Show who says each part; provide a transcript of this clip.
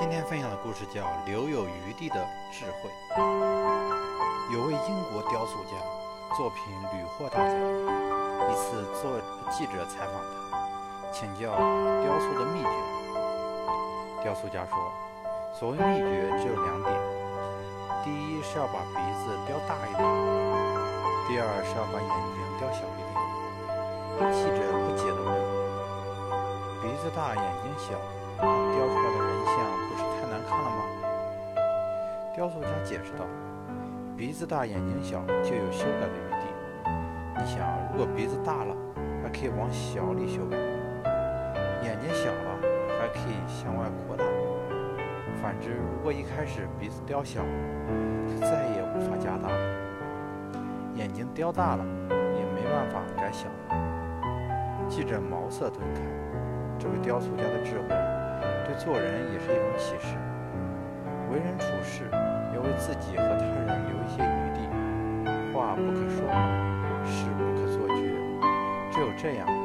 Speaker 1: 今天分享的故事叫《留有余地的智慧》。有位英国雕塑家，作品屡获大奖。一次，做记者采访他，请教雕塑的秘诀。雕塑家说：“所谓秘诀只有两点，第一是要把鼻子雕大一点，第二是要把眼睛雕小一点。”记者不解地问：“鼻子大，眼睛小，雕出来的雕塑家解释道：“鼻子大，眼睛小，就有修改的余地。你想，如果鼻子大了，还可以往小里修改；眼睛小了，还可以向外扩大。反之，如果一开始鼻子雕小，就再也无法加大；眼睛雕大了，也没办法改小了。”记者茅塞顿开，这位雕塑家的智慧，对做人也是一种启示。为人处事，要为自己和他人留一些余地，话不可说满，事不可做绝。只有这样。